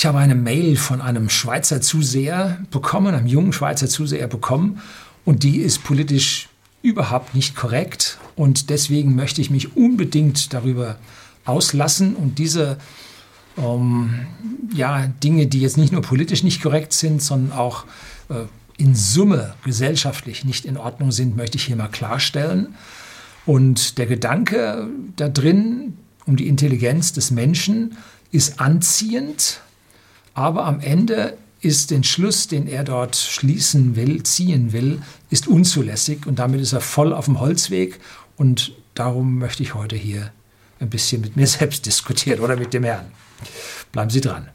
Ich habe eine Mail von einem Schweizer Zuseher bekommen, einem jungen Schweizer Zuseher bekommen und die ist politisch überhaupt nicht korrekt und deswegen möchte ich mich unbedingt darüber auslassen und diese ähm, ja, Dinge, die jetzt nicht nur politisch nicht korrekt sind, sondern auch äh, in Summe gesellschaftlich nicht in Ordnung sind, möchte ich hier mal klarstellen. Und der Gedanke da drin um die Intelligenz des Menschen ist anziehend, aber am Ende ist den Schluss, den er dort schließen will, ziehen will, ist unzulässig und damit ist er voll auf dem Holzweg und darum möchte ich heute hier ein bisschen mit mir selbst diskutieren oder mit dem Herrn. Bleiben Sie dran.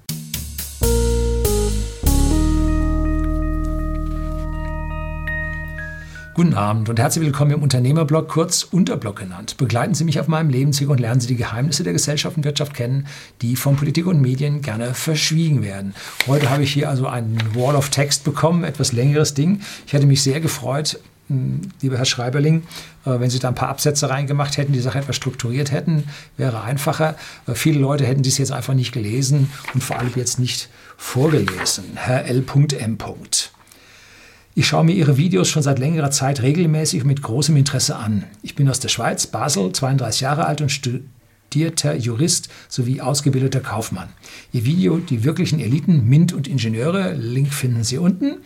Guten Abend und herzlich willkommen im Unternehmerblog, kurz Unterblog genannt. Begleiten Sie mich auf meinem Lebensweg und lernen Sie die Geheimnisse der Gesellschaft und Wirtschaft kennen, die von Politik und Medien gerne verschwiegen werden. Heute habe ich hier also einen Wall of Text bekommen, etwas längeres Ding. Ich hätte mich sehr gefreut, hm, lieber Herr Schreiberling, äh, wenn Sie da ein paar Absätze reingemacht hätten, die Sache etwas strukturiert hätten, wäre einfacher. Äh, viele Leute hätten dies jetzt einfach nicht gelesen und vor allem jetzt nicht vorgelesen. Herr L.M. Ich schaue mir Ihre Videos schon seit längerer Zeit regelmäßig mit großem Interesse an. Ich bin aus der Schweiz, Basel, 32 Jahre alt und studierter Jurist sowie ausgebildeter Kaufmann. Ihr Video Die wirklichen Eliten, MINT und Ingenieure, Link finden Sie unten,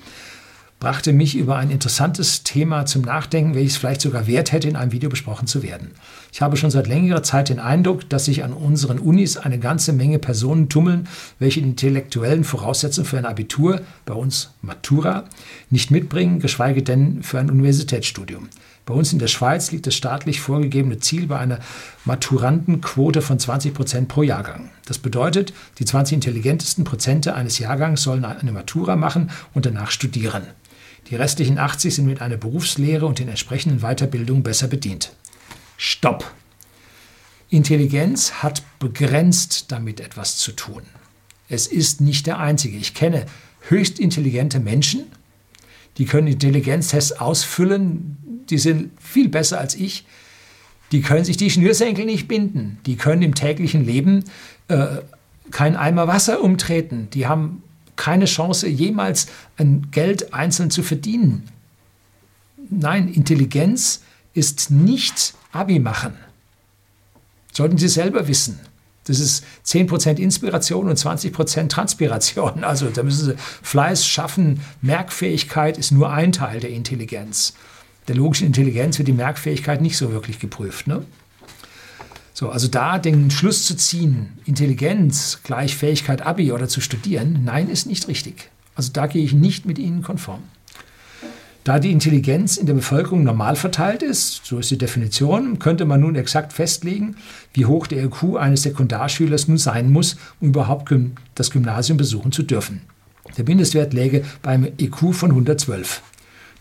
brachte mich über ein interessantes Thema zum Nachdenken, welches vielleicht sogar wert hätte, in einem Video besprochen zu werden. Ich habe schon seit längerer Zeit den Eindruck, dass sich an unseren Unis eine ganze Menge Personen tummeln, welche die intellektuellen Voraussetzungen für ein Abitur, bei uns Matura, nicht mitbringen, geschweige denn für ein Universitätsstudium. Bei uns in der Schweiz liegt das staatlich vorgegebene Ziel bei einer Maturantenquote von 20 Prozent pro Jahrgang. Das bedeutet, die 20 intelligentesten Prozente eines Jahrgangs sollen eine Matura machen und danach studieren. Die restlichen 80 sind mit einer Berufslehre und den entsprechenden Weiterbildungen besser bedient. Stopp! Intelligenz hat begrenzt damit etwas zu tun. Es ist nicht der einzige. Ich kenne höchst intelligente Menschen, die können Intelligenztests ausfüllen, die sind viel besser als ich. Die können sich die Schnürsenkel nicht binden. Die können im täglichen Leben äh, kein Eimer Wasser umtreten. Die haben keine Chance, jemals ein Geld einzeln zu verdienen. Nein, Intelligenz ist nicht Abi machen. Sollten Sie selber wissen. Das ist 10% Inspiration und 20% Transpiration. Also da müssen Sie Fleiß schaffen. Merkfähigkeit ist nur ein Teil der Intelligenz. Der logischen Intelligenz wird die Merkfähigkeit nicht so wirklich geprüft. Ne? So, also da den Schluss zu ziehen, Intelligenz gleich Fähigkeit Abi oder zu studieren, nein, ist nicht richtig. Also da gehe ich nicht mit Ihnen konform. Da die Intelligenz in der Bevölkerung normal verteilt ist, so ist die Definition, könnte man nun exakt festlegen, wie hoch der IQ eines Sekundarschülers nun sein muss, um überhaupt das Gymnasium besuchen zu dürfen. Der Mindestwert läge beim IQ von 112.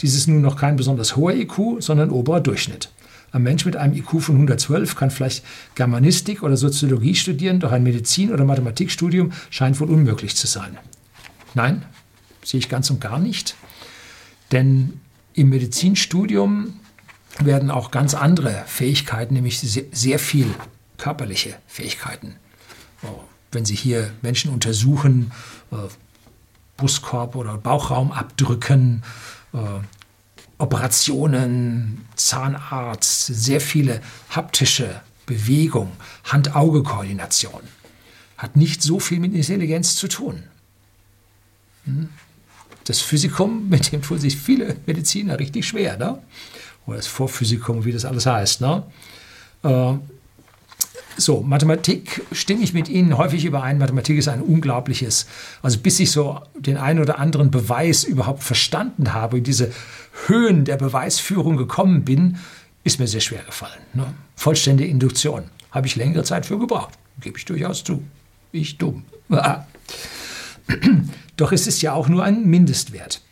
Dies ist nun noch kein besonders hoher IQ, sondern oberer Durchschnitt. Ein Mensch mit einem IQ von 112 kann vielleicht Germanistik oder Soziologie studieren, doch ein Medizin- oder Mathematikstudium scheint wohl unmöglich zu sein. Nein, sehe ich ganz und gar nicht. Denn im Medizinstudium werden auch ganz andere Fähigkeiten, nämlich sehr viel körperliche Fähigkeiten. Oh, wenn Sie hier Menschen untersuchen, äh, Brustkorb oder Bauchraum abdrücken, äh, Operationen, Zahnarzt, sehr viele haptische Bewegung, Hand-Auge-Koordination. Hat nicht so viel mit Intelligenz zu tun. Hm? Das Physikum, mit dem tun sich viele Mediziner richtig schwer, ne? oder das Vorphysikum, wie das alles heißt. Ne? So, Mathematik stimme ich mit Ihnen häufig überein. Mathematik ist ein unglaubliches, also bis ich so den einen oder anderen Beweis überhaupt verstanden habe, in diese Höhen der Beweisführung gekommen bin, ist mir sehr schwer gefallen. Ne? Vollständige Induktion. Habe ich längere Zeit für gebraucht. Gebe ich durchaus zu. Ich dumm. Doch es ist ja auch nur ein Mindestwert.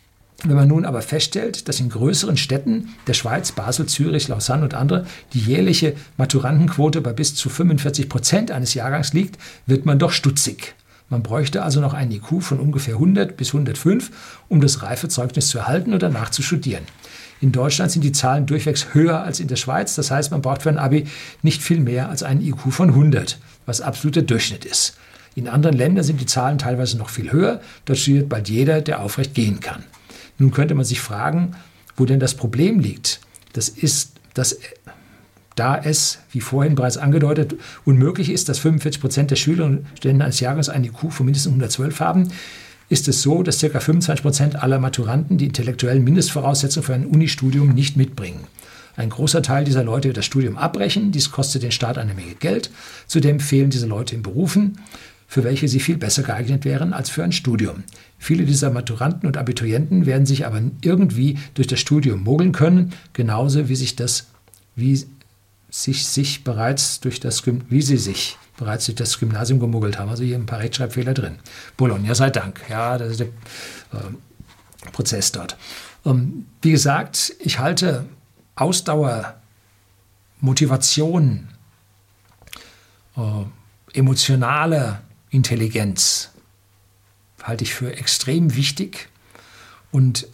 Wenn man nun aber feststellt, dass in größeren Städten der Schweiz, Basel, Zürich, Lausanne und andere, die jährliche Maturantenquote bei bis zu 45 Prozent eines Jahrgangs liegt, wird man doch stutzig. Man bräuchte also noch einen IQ von ungefähr 100 bis 105, um das Reifezeugnis zu erhalten oder nachzustudieren. In Deutschland sind die Zahlen durchwegs höher als in der Schweiz. Das heißt, man braucht für ein Abi nicht viel mehr als einen IQ von 100, was absoluter Durchschnitt ist. In anderen Ländern sind die Zahlen teilweise noch viel höher. Dort studiert bald jeder, der aufrecht gehen kann. Nun könnte man sich fragen, wo denn das Problem liegt. Das ist, dass da es, wie vorhin bereits angedeutet, unmöglich ist, dass 45 Prozent der Schülerinnen und Studenten eines Jahres eine IQ von mindestens 112 haben, ist es so, dass ca. 25 Prozent aller Maturanten die intellektuellen Mindestvoraussetzungen für ein Unistudium nicht mitbringen. Ein großer Teil dieser Leute wird das Studium abbrechen. Dies kostet den Staat eine Menge Geld. Zudem fehlen diese Leute in Berufen, für welche sie viel besser geeignet wären als für ein Studium. Viele dieser Maturanten und Abiturienten werden sich aber irgendwie durch das Studium mogeln können, genauso wie sich das, wie sich, sich bereits durch das, wie sie sich bereits durch das Gymnasium gemuggelt haben. Also hier ein paar Rechtschreibfehler drin. Bologna sei Dank. Ja, das ist der äh, Prozess dort. Ähm, wie gesagt, ich halte Ausdauer, Motivation, äh, emotionale Intelligenz halte ich für extrem wichtig und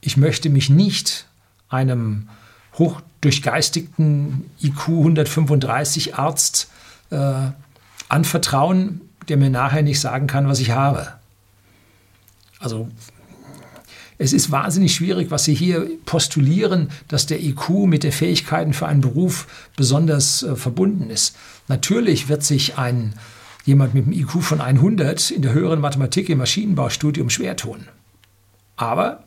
ich möchte mich nicht einem hochdurchgeistigten IQ 135 Arzt äh, anvertrauen, der mir nachher nicht sagen kann, was ich habe. Also es ist wahnsinnig schwierig, was Sie hier postulieren, dass der IQ mit den Fähigkeiten für einen Beruf besonders äh, verbunden ist. Natürlich wird sich ein jemand mit einem IQ von 100 in der höheren Mathematik im Maschinenbaustudium schwer tun. Aber,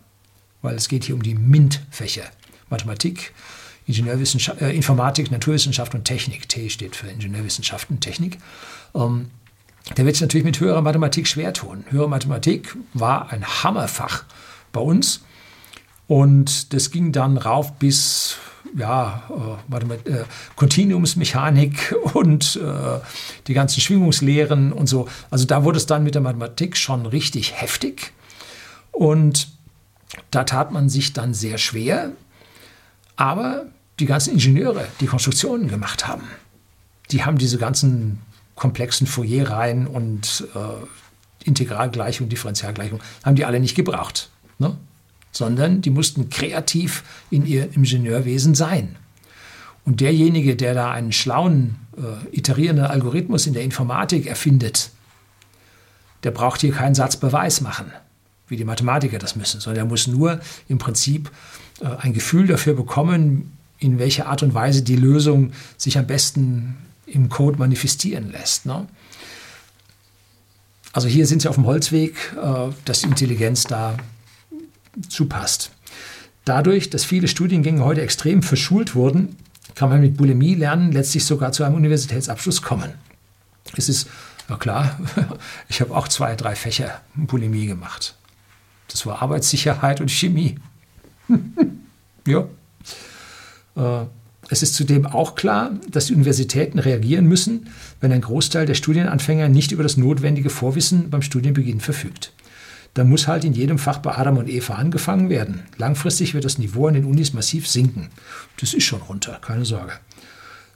weil es geht hier um die MINT-Fächer, Mathematik, Ingenieurwissenschaft, äh, Informatik, Naturwissenschaft und Technik. T steht für Ingenieurwissenschaft und Technik. Ähm, der wird sich natürlich mit höherer Mathematik schwer tun. Höhere Mathematik war ein Hammerfach bei uns. Und das ging dann rauf bis ja, äh, äh, Kontinuumsmechanik und äh, die ganzen Schwingungslehren und so. Also da wurde es dann mit der Mathematik schon richtig heftig. Und da tat man sich dann sehr schwer. Aber die ganzen Ingenieure, die Konstruktionen gemacht haben, die haben diese ganzen komplexen Fourierreihen und äh, Integralgleichung, Differentialgleichung, haben die alle nicht gebraucht. Ne? Sondern die mussten kreativ in ihr Ingenieurwesen sein. Und derjenige, der da einen schlauen, äh, iterierenden Algorithmus in der Informatik erfindet, der braucht hier keinen Satzbeweis machen, wie die Mathematiker das müssen, sondern er muss nur im Prinzip äh, ein Gefühl dafür bekommen, in welcher Art und Weise die Lösung sich am besten im Code manifestieren lässt. Ne? Also hier sind sie auf dem Holzweg, äh, dass die Intelligenz da zupasst. Dadurch, dass viele Studiengänge heute extrem verschult wurden, kann man mit Bulimie lernen letztlich sogar zu einem Universitätsabschluss kommen. Es ist, ja klar, ich habe auch zwei, drei Fächer Bulimie gemacht. Das war Arbeitssicherheit und Chemie. ja. Äh, es ist zudem auch klar, dass die Universitäten reagieren müssen, wenn ein Großteil der Studienanfänger nicht über das notwendige Vorwissen beim Studienbeginn verfügt. Da muss halt in jedem Fach bei Adam und Eva angefangen werden. Langfristig wird das Niveau an den Unis massiv sinken. Das ist schon runter, keine Sorge.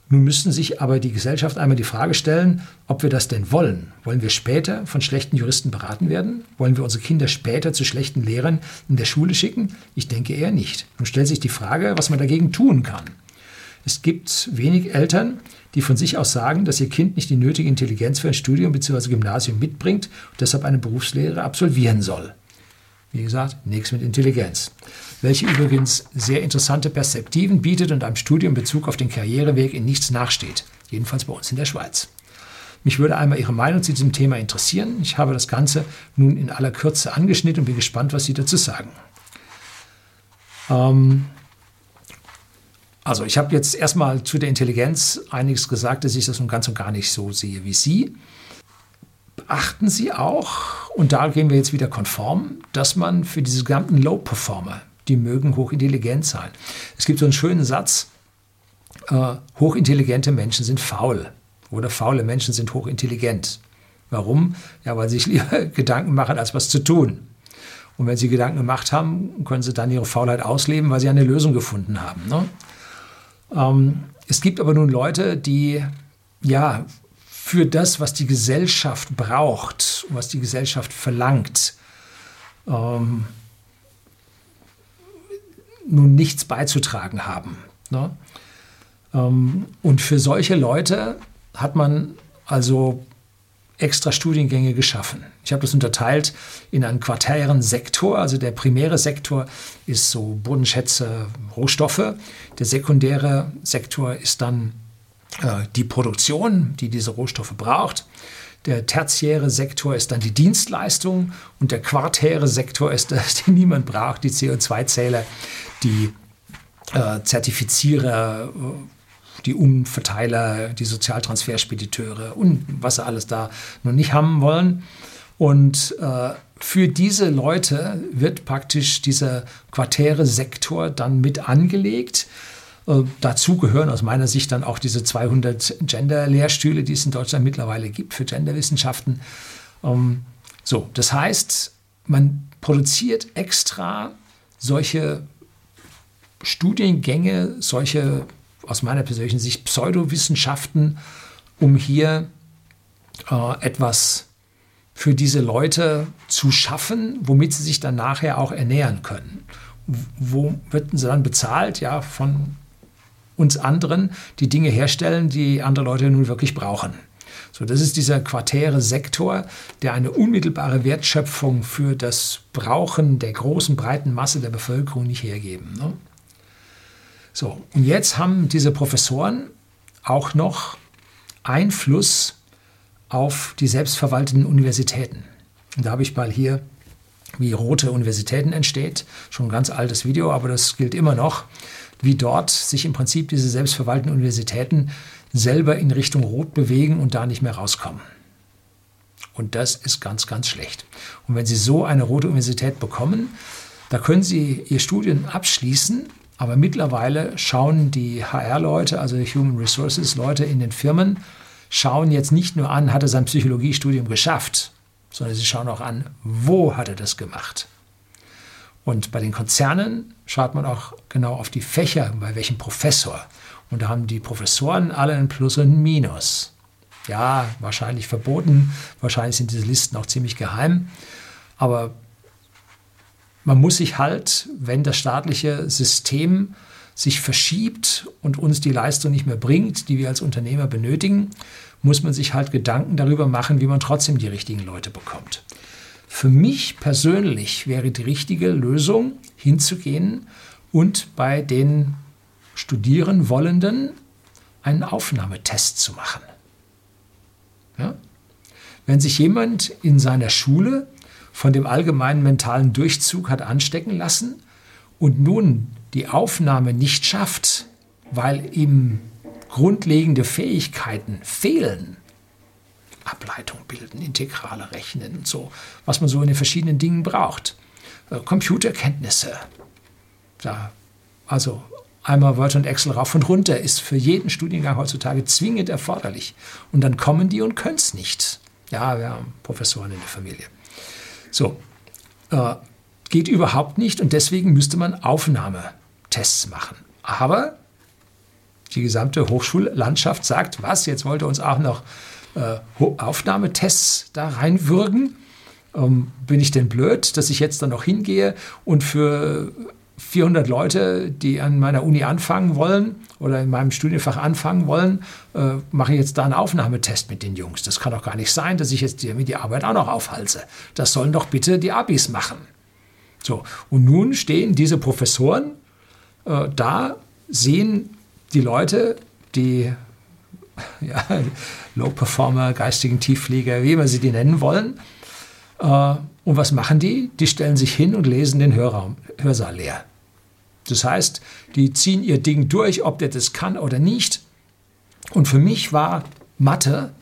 Nun müssten sich aber die Gesellschaft einmal die Frage stellen, ob wir das denn wollen. Wollen wir später von schlechten Juristen beraten werden? Wollen wir unsere Kinder später zu schlechten Lehrern in der Schule schicken? Ich denke eher nicht. Nun stellt sich die Frage, was man dagegen tun kann. Es gibt wenig Eltern, die von sich aus sagen, dass ihr Kind nicht die nötige Intelligenz für ein Studium bzw. Gymnasium mitbringt und deshalb eine Berufslehre absolvieren soll. Wie gesagt, nichts mit Intelligenz welche übrigens sehr interessante Perspektiven bietet und einem Studium in Bezug auf den Karriereweg in nichts nachsteht, jedenfalls bei uns in der Schweiz. Mich würde einmal Ihre Meinung zu diesem Thema interessieren. Ich habe das Ganze nun in aller Kürze angeschnitten und bin gespannt, was Sie dazu sagen. Ähm also ich habe jetzt erstmal zu der Intelligenz einiges gesagt, dass ich das nun ganz und gar nicht so sehe wie Sie. Beachten Sie auch, und da gehen wir jetzt wieder konform, dass man für diese gesamten Low-Performer, die mögen hochintelligent sein. Es gibt so einen schönen Satz, äh, hochintelligente Menschen sind faul oder faule Menschen sind hochintelligent. Warum? Ja, weil sie sich lieber Gedanken machen, als was zu tun. Und wenn sie Gedanken gemacht haben, können sie dann ihre Faulheit ausleben, weil sie eine Lösung gefunden haben. Ne? Ähm, es gibt aber nun Leute, die ja für das, was die Gesellschaft braucht, was die Gesellschaft verlangt, ähm, nun nichts beizutragen haben. Ne? Ähm, und für solche Leute hat man also extra Studiengänge geschaffen. Ich habe das unterteilt in einen quartären Sektor. Also der primäre Sektor ist so Bodenschätze, Rohstoffe. Der sekundäre Sektor ist dann äh, die Produktion, die diese Rohstoffe braucht. Der tertiäre Sektor ist dann die Dienstleistung und der quartäre Sektor ist das, den niemand braucht, die CO2-Zähler, die äh, Zertifizierer, äh, die Umverteiler, die Sozialtransferspediteure und was sie alles da noch nicht haben wollen. Und äh, für diese Leute wird praktisch dieser quartäre Sektor dann mit angelegt. Äh, dazu gehören aus meiner Sicht dann auch diese 200 Gender-Lehrstühle, die es in Deutschland mittlerweile gibt für Genderwissenschaften. Ähm, so, das heißt, man produziert extra solche Studiengänge, solche aus meiner persönlichen Sicht Pseudowissenschaften, um hier äh, etwas für diese Leute zu schaffen, womit sie sich dann nachher auch ernähren können. Wo werden sie dann bezahlt? Ja, von uns anderen, die Dinge herstellen, die andere Leute nun wirklich brauchen. So, das ist dieser quartäre Sektor, der eine unmittelbare Wertschöpfung für das Brauchen der großen, breiten Masse der Bevölkerung nicht hergeben. Ne? So, und jetzt haben diese Professoren auch noch Einfluss auf die selbstverwalteten Universitäten. Und da habe ich mal hier, wie rote Universitäten entsteht, schon ein ganz altes Video, aber das gilt immer noch, wie dort sich im Prinzip diese selbstverwalteten Universitäten selber in Richtung Rot bewegen und da nicht mehr rauskommen. Und das ist ganz, ganz schlecht. Und wenn Sie so eine rote Universität bekommen, da können Sie Ihr Studium abschließen aber mittlerweile schauen die HR-Leute, also die Human Resources-Leute in den Firmen, schauen jetzt nicht nur an, hat er sein Psychologiestudium geschafft, sondern sie schauen auch an, wo hat er das gemacht. Und bei den Konzernen schaut man auch genau auf die Fächer, bei welchem Professor. Und da haben die Professoren alle ein Plus und ein Minus. Ja, wahrscheinlich verboten, wahrscheinlich sind diese Listen auch ziemlich geheim. Aber man muss sich halt, wenn das staatliche System sich verschiebt und uns die Leistung nicht mehr bringt, die wir als Unternehmer benötigen, muss man sich halt Gedanken darüber machen, wie man trotzdem die richtigen Leute bekommt. Für mich persönlich wäre die richtige Lösung, hinzugehen und bei den studieren Wollenden einen Aufnahmetest zu machen. Ja? Wenn sich jemand in seiner Schule von dem allgemeinen mentalen Durchzug hat anstecken lassen und nun die Aufnahme nicht schafft, weil ihm grundlegende Fähigkeiten fehlen, Ableitung bilden, Integrale rechnen und so, was man so in den verschiedenen Dingen braucht. Äh, Computerkenntnisse. Da, also einmal Word und Excel rauf und runter ist für jeden Studiengang heutzutage zwingend erforderlich. Und dann kommen die und können es nicht. Ja, wir haben Professoren in der Familie. So, äh, geht überhaupt nicht und deswegen müsste man Aufnahmetests machen. Aber die gesamte Hochschullandschaft sagt, was, jetzt wollte uns auch noch äh, Aufnahmetests da reinwürgen. Ähm, bin ich denn blöd, dass ich jetzt dann noch hingehe und für 400 Leute, die an meiner Uni anfangen wollen oder in meinem Studienfach anfangen wollen, äh, mache ich jetzt da einen Aufnahmetest mit den Jungs. Das kann doch gar nicht sein, dass ich jetzt mir die Arbeit auch noch aufhalse. Das sollen doch bitte die Abis machen. So, und nun stehen diese Professoren äh, da, sehen die Leute, die ja, Low-Performer, geistigen Tiefflieger, wie immer sie die nennen wollen. Äh, und was machen die? Die stellen sich hin und lesen den Hörraum, Hörsaal leer. Das heißt, die ziehen ihr Ding durch, ob der das kann oder nicht. Und für mich war Mathe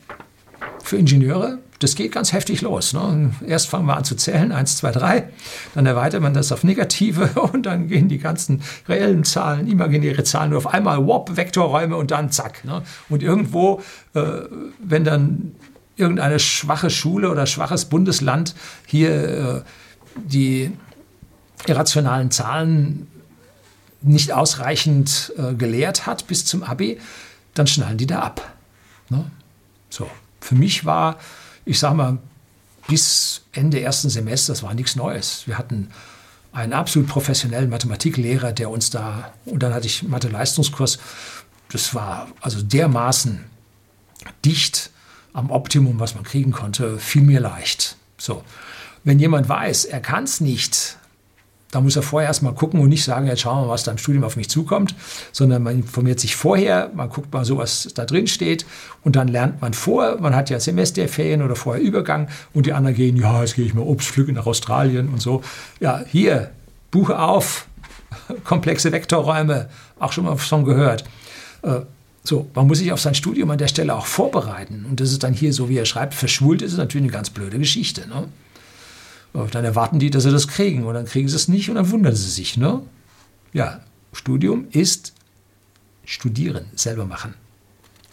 für Ingenieure, das geht ganz heftig los. Ne? Erst fangen wir an zu zählen, 1, 2, 3, dann erweitert man das auf negative und dann gehen die ganzen reellen Zahlen, imaginäre Zahlen nur auf einmal, wop, Vektorräume und dann zack. Ne? Und irgendwo, äh, wenn dann irgendeine schwache Schule oder schwaches Bundesland hier äh, die irrationalen Zahlen nicht ausreichend äh, gelehrt hat bis zum Abi, dann schnallen die da ab. Ne? So, für mich war, ich sage mal, bis Ende ersten Semesters war nichts Neues. Wir hatten einen absolut professionellen Mathematiklehrer, der uns da, und dann hatte ich Mathe-Leistungskurs, das war also dermaßen dicht am Optimum, was man kriegen konnte, fiel mir leicht. So. Wenn jemand weiß, er kann es nicht, da muss er vorher erstmal gucken und nicht sagen, jetzt schauen wir mal, was da im Studium auf mich zukommt, sondern man informiert sich vorher, man guckt mal so, was da drin steht und dann lernt man vor. Man hat ja Semesterferien oder vorher Übergang und die anderen gehen, ja, jetzt gehe ich mal Obst pflücken nach Australien und so. Ja, hier, Buche auf, komplexe Vektorräume, auch schon mal schon gehört. So, man muss sich auf sein Studium an der Stelle auch vorbereiten. Und das ist dann hier so, wie er schreibt, verschwult ist, ist natürlich eine ganz blöde Geschichte. Ne? Dann erwarten die, dass sie das kriegen und dann kriegen sie es nicht und dann wundern sie sich. Ne? Ja, Studium ist studieren, selber machen.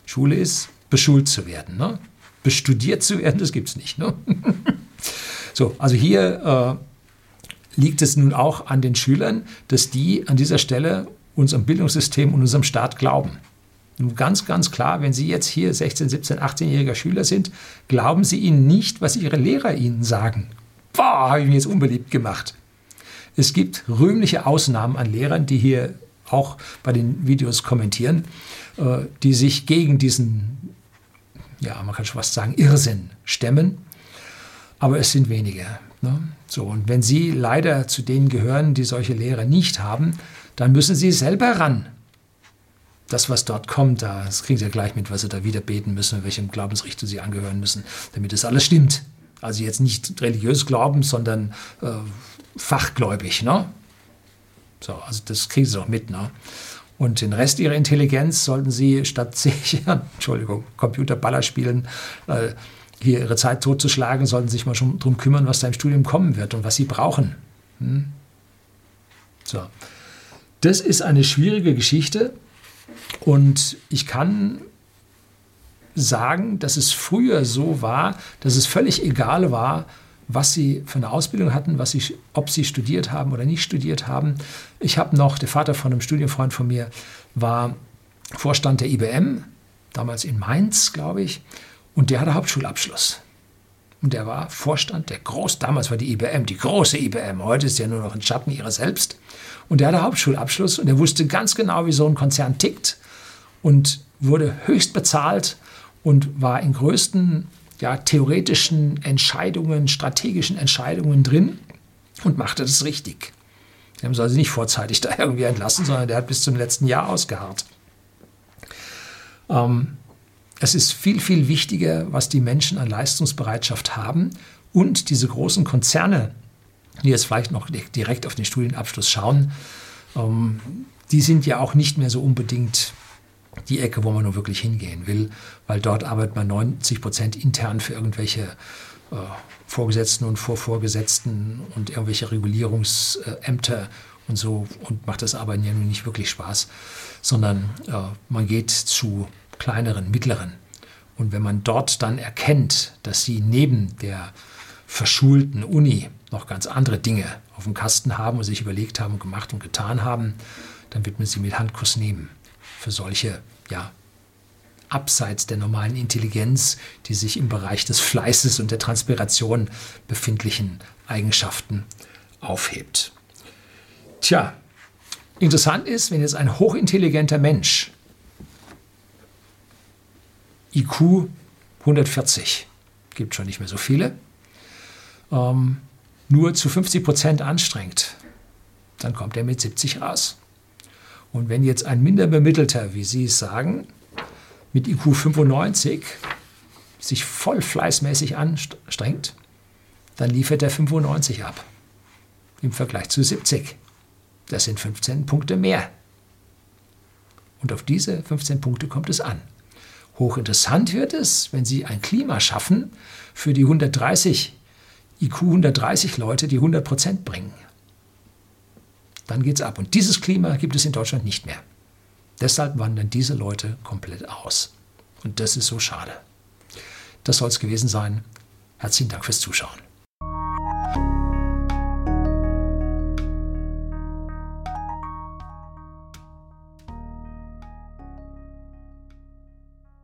Schule ist beschult zu werden. Ne? Bestudiert zu werden, das gibt es nicht. Ne? so, also hier äh, liegt es nun auch an den Schülern, dass die an dieser Stelle unserem Bildungssystem und unserem Staat glauben. Nun ganz, ganz klar, wenn Sie jetzt hier 16, 17, 18-jähriger Schüler sind, glauben Sie ihnen nicht, was Ihre Lehrer Ihnen sagen boah, habe ich mich jetzt unbeliebt gemacht. Es gibt rühmliche Ausnahmen an Lehrern, die hier auch bei den Videos kommentieren, äh, die sich gegen diesen, ja, man kann schon fast sagen, Irrsinn stemmen. Aber es sind wenige. Ne? So, und wenn Sie leider zu denen gehören, die solche Lehrer nicht haben, dann müssen Sie selber ran. Das, was dort kommt, das kriegen Sie ja gleich mit, was Sie da wieder beten müssen, welchem Glaubensrichtung Sie angehören müssen, damit das alles stimmt. Also jetzt nicht religiös glauben, sondern äh, fachgläubig. Ne? So, also das kriegen sie doch mit. Ne? Und den Rest ihrer Intelligenz sollten sie statt sich, Entschuldigung, Computerballer spielen, äh, hier ihre Zeit totzuschlagen, sollten sich mal schon darum kümmern, was da im Studium kommen wird und was sie brauchen. Hm? So. Das ist eine schwierige Geschichte und ich kann sagen, dass es früher so war, dass es völlig egal war, was sie für eine Ausbildung hatten, was sie, ob sie studiert haben oder nicht studiert haben. Ich habe noch, der Vater von einem Studienfreund von mir war Vorstand der IBM, damals in Mainz, glaube ich, und der hatte Hauptschulabschluss. Und der war Vorstand der groß, damals war die IBM, die große IBM, heute ist ja nur noch ein Schatten ihrer selbst. Und der hatte Hauptschulabschluss und er wusste ganz genau, wie so ein Konzern tickt und wurde höchst bezahlt und war in größten ja, theoretischen Entscheidungen, strategischen Entscheidungen drin und machte das richtig. Die haben sie also nicht vorzeitig da irgendwie entlassen, sondern der hat bis zum letzten Jahr ausgeharrt. Ähm, es ist viel, viel wichtiger, was die Menschen an Leistungsbereitschaft haben und diese großen Konzerne, die jetzt vielleicht noch direkt auf den Studienabschluss schauen, ähm, die sind ja auch nicht mehr so unbedingt die Ecke, wo man nur wirklich hingehen will, weil dort arbeitet man 90 Prozent intern für irgendwelche äh, Vorgesetzten und Vorvorgesetzten und irgendwelche Regulierungsämter und so und macht das Arbeiten ja nun nicht wirklich Spaß, sondern äh, man geht zu kleineren, mittleren. Und wenn man dort dann erkennt, dass sie neben der verschulten Uni noch ganz andere Dinge auf dem Kasten haben und sich überlegt haben und gemacht und getan haben, dann wird man sie mit Handkuss nehmen für solche, ja, abseits der normalen Intelligenz, die sich im Bereich des Fleißes und der Transpiration befindlichen Eigenschaften aufhebt. Tja, interessant ist, wenn jetzt ein hochintelligenter Mensch IQ 140, gibt schon nicht mehr so viele, ähm, nur zu 50 Prozent anstrengt, dann kommt er mit 70 raus. Und wenn jetzt ein Minderbemittelter, wie Sie es sagen, mit IQ 95 sich voll fleißmäßig anstrengt, dann liefert er 95 ab im Vergleich zu 70. Das sind 15 Punkte mehr. Und auf diese 15 Punkte kommt es an. Hochinteressant wird es, wenn Sie ein Klima schaffen für die 130 IQ 130 Leute, die 100 Prozent bringen dann geht es ab. Und dieses Klima gibt es in Deutschland nicht mehr. Deshalb wandern diese Leute komplett aus. Und das ist so schade. Das soll es gewesen sein. Herzlichen Dank fürs Zuschauen.